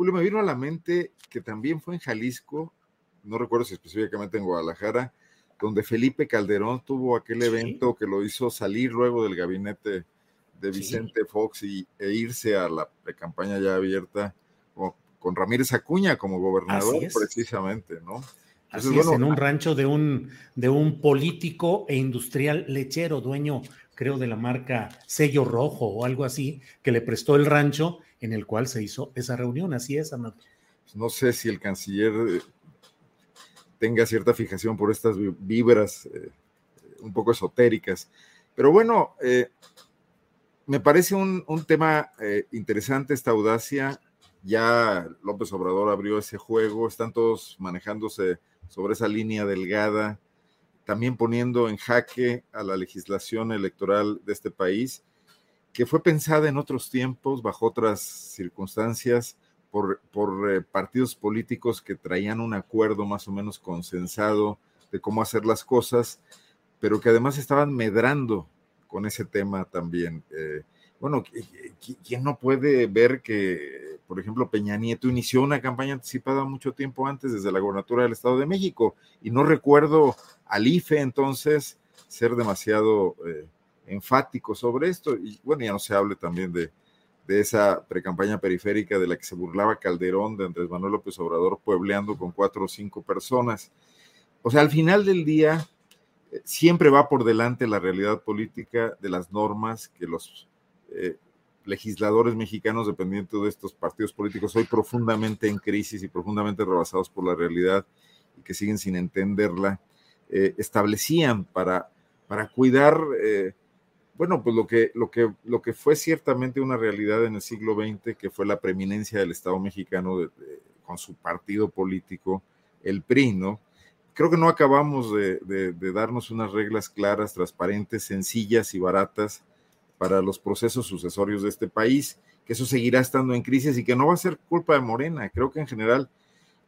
Julio, me vino a la mente que también fue en Jalisco, no recuerdo si específicamente en Guadalajara, donde Felipe Calderón tuvo aquel evento que lo hizo salir luego del gabinete de Vicente Fox y, e irse a la campaña ya abierta con, Ramírez Acuña como gobernador, precisamente, ¿no? Así Entonces, es, bueno, en un rancho de un, de un político e industrial lechero, dueño, creo, de la marca Sello Rojo o algo así, que le prestó el rancho en el cual se hizo esa reunión. Así es, Amado. no sé si el canciller eh, tenga cierta fijación por estas vi- vibras eh, un poco esotéricas. Pero bueno, eh, me parece un, un tema eh, interesante esta audacia. Ya López Obrador abrió ese juego, están todos manejándose sobre esa línea delgada, también poniendo en jaque a la legislación electoral de este país, que fue pensada en otros tiempos, bajo otras circunstancias, por, por eh, partidos políticos que traían un acuerdo más o menos consensado de cómo hacer las cosas, pero que además estaban medrando con ese tema también. Eh, bueno, qui- qui- ¿quién no puede ver que, por ejemplo, Peña Nieto inició una campaña anticipada mucho tiempo antes desde la gobernatura del Estado de México? Y no recuerdo al IFE entonces ser demasiado eh, enfático sobre esto. Y bueno, ya no se hable también de, de esa precampaña periférica de la que se burlaba Calderón de Andrés Manuel López Obrador puebleando con cuatro o cinco personas. O sea, al final del día, eh, siempre va por delante la realidad política de las normas que los eh, legisladores mexicanos, dependiendo de estos partidos políticos, hoy profundamente en crisis y profundamente rebasados por la realidad y que siguen sin entenderla, eh, establecían para, para cuidar, eh, bueno, pues lo que, lo, que, lo que fue ciertamente una realidad en el siglo XX, que fue la preeminencia del Estado mexicano con su partido político, el PRI, ¿no? Creo que no acabamos de darnos unas reglas claras, transparentes, sencillas y baratas para los procesos sucesorios de este país, que eso seguirá estando en crisis y que no va a ser culpa de Morena. Creo que en general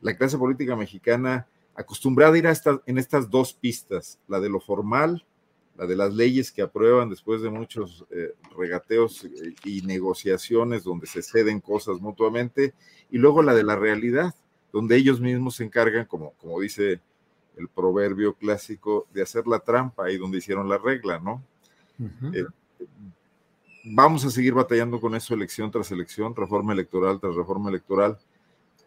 la clase política mexicana acostumbrada a ir a esta- en estas dos pistas, la de lo formal, la de las leyes que aprueban después de muchos eh, regateos eh, y negociaciones donde se ceden cosas mutuamente, y luego la de la realidad, donde ellos mismos se encargan, como, como dice el proverbio clásico, de hacer la trampa y donde hicieron la regla, ¿no? Eh, vamos a seguir batallando con eso elección tras elección, reforma electoral tras reforma electoral,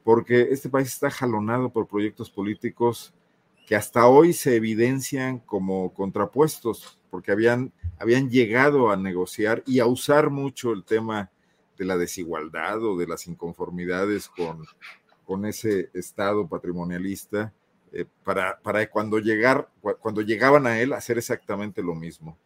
porque este país está jalonado por proyectos políticos que hasta hoy se evidencian como contrapuestos, porque habían, habían llegado a negociar y a usar mucho el tema de la desigualdad o de las inconformidades con, con ese Estado patrimonialista, eh, para, para cuando, llegar, cu- cuando llegaban a él hacer exactamente lo mismo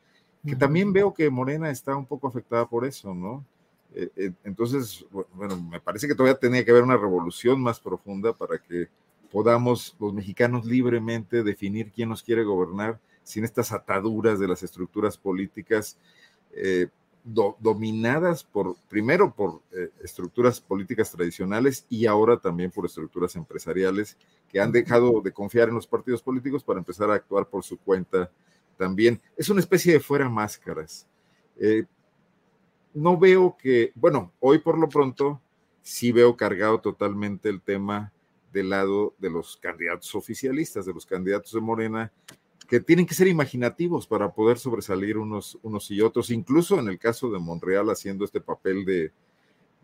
que también veo que Morena está un poco afectada por eso, ¿no? Eh, eh, entonces, bu- bueno, me parece que todavía tenía que haber una revolución más profunda para que podamos los mexicanos libremente definir quién nos quiere gobernar sin estas ataduras de las estructuras políticas eh, do- dominadas por, primero por eh, estructuras políticas tradicionales y ahora también por estructuras empresariales que han dejado de confiar en los partidos políticos para empezar a actuar por su cuenta también. Es una especie de fuera máscaras. Eh, no veo que, bueno, hoy por lo pronto sí veo cargado totalmente el tema del lado de los candidatos oficialistas, de los candidatos de Morena, que tienen que ser imaginativos para poder sobresalir unos, unos y otros, incluso en el caso de Monreal haciendo este papel de,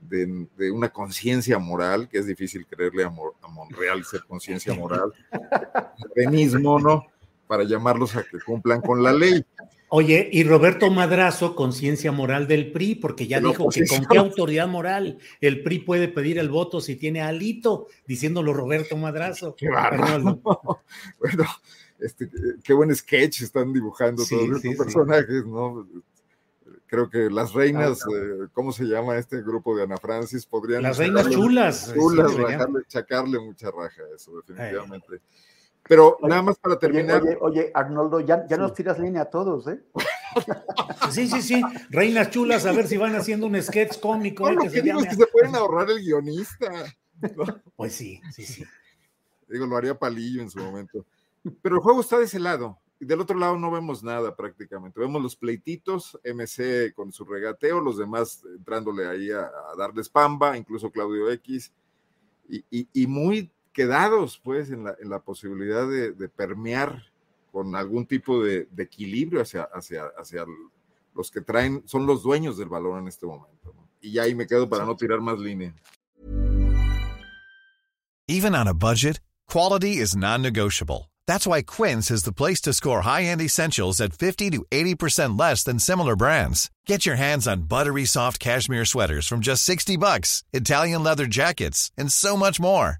de, una conciencia moral, que es difícil creerle a, Monreal ser conciencia moral, venismo, ¿no? Para llamarlos a que cumplan con la ley. Oye, y Roberto Madrazo, conciencia moral del PRI, porque ya dijo que con qué autoridad moral el PRI puede pedir el voto si tiene alito, diciéndolo Roberto Madrazo. Qué bueno, este, qué buen sketch están dibujando todos estos personajes, ¿no? creo que las reinas, eh, ¿cómo se llama este grupo de Ana Francis? Podrían. Las reinas chulas. Chulas, chacarle mucha raja a eso, definitivamente. Pero nada más para terminar. Oye, oye, Arnoldo, ya, ya nos tiras línea a todos, ¿eh? Sí, sí, sí. Reinas chulas, a ver si van haciendo un sketch cómico. No, lo que, digo es que se pueden ahorrar el guionista. Pues sí, sí, sí. Digo, lo haría Palillo en su momento. Pero el juego está de ese lado del otro lado no vemos nada prácticamente. Vemos los pleititos, MC con su regateo, los demás entrándole ahí a, darles pamba, incluso Claudio X, y, muy quedados pues en la, posibilidad de, permear con algún tipo de, equilibrio hacia, hacia, hacia los que traen, son los dueños del balón en este momento. Y ya ahí me quedo para no tirar más línea. Even on a budget, quality is non-negotiable. That's why Quince is the place to score high-end essentials at 50 to 80% less than similar brands. Get your hands on buttery soft cashmere sweaters from just 60 bucks, Italian leather jackets, and so much more.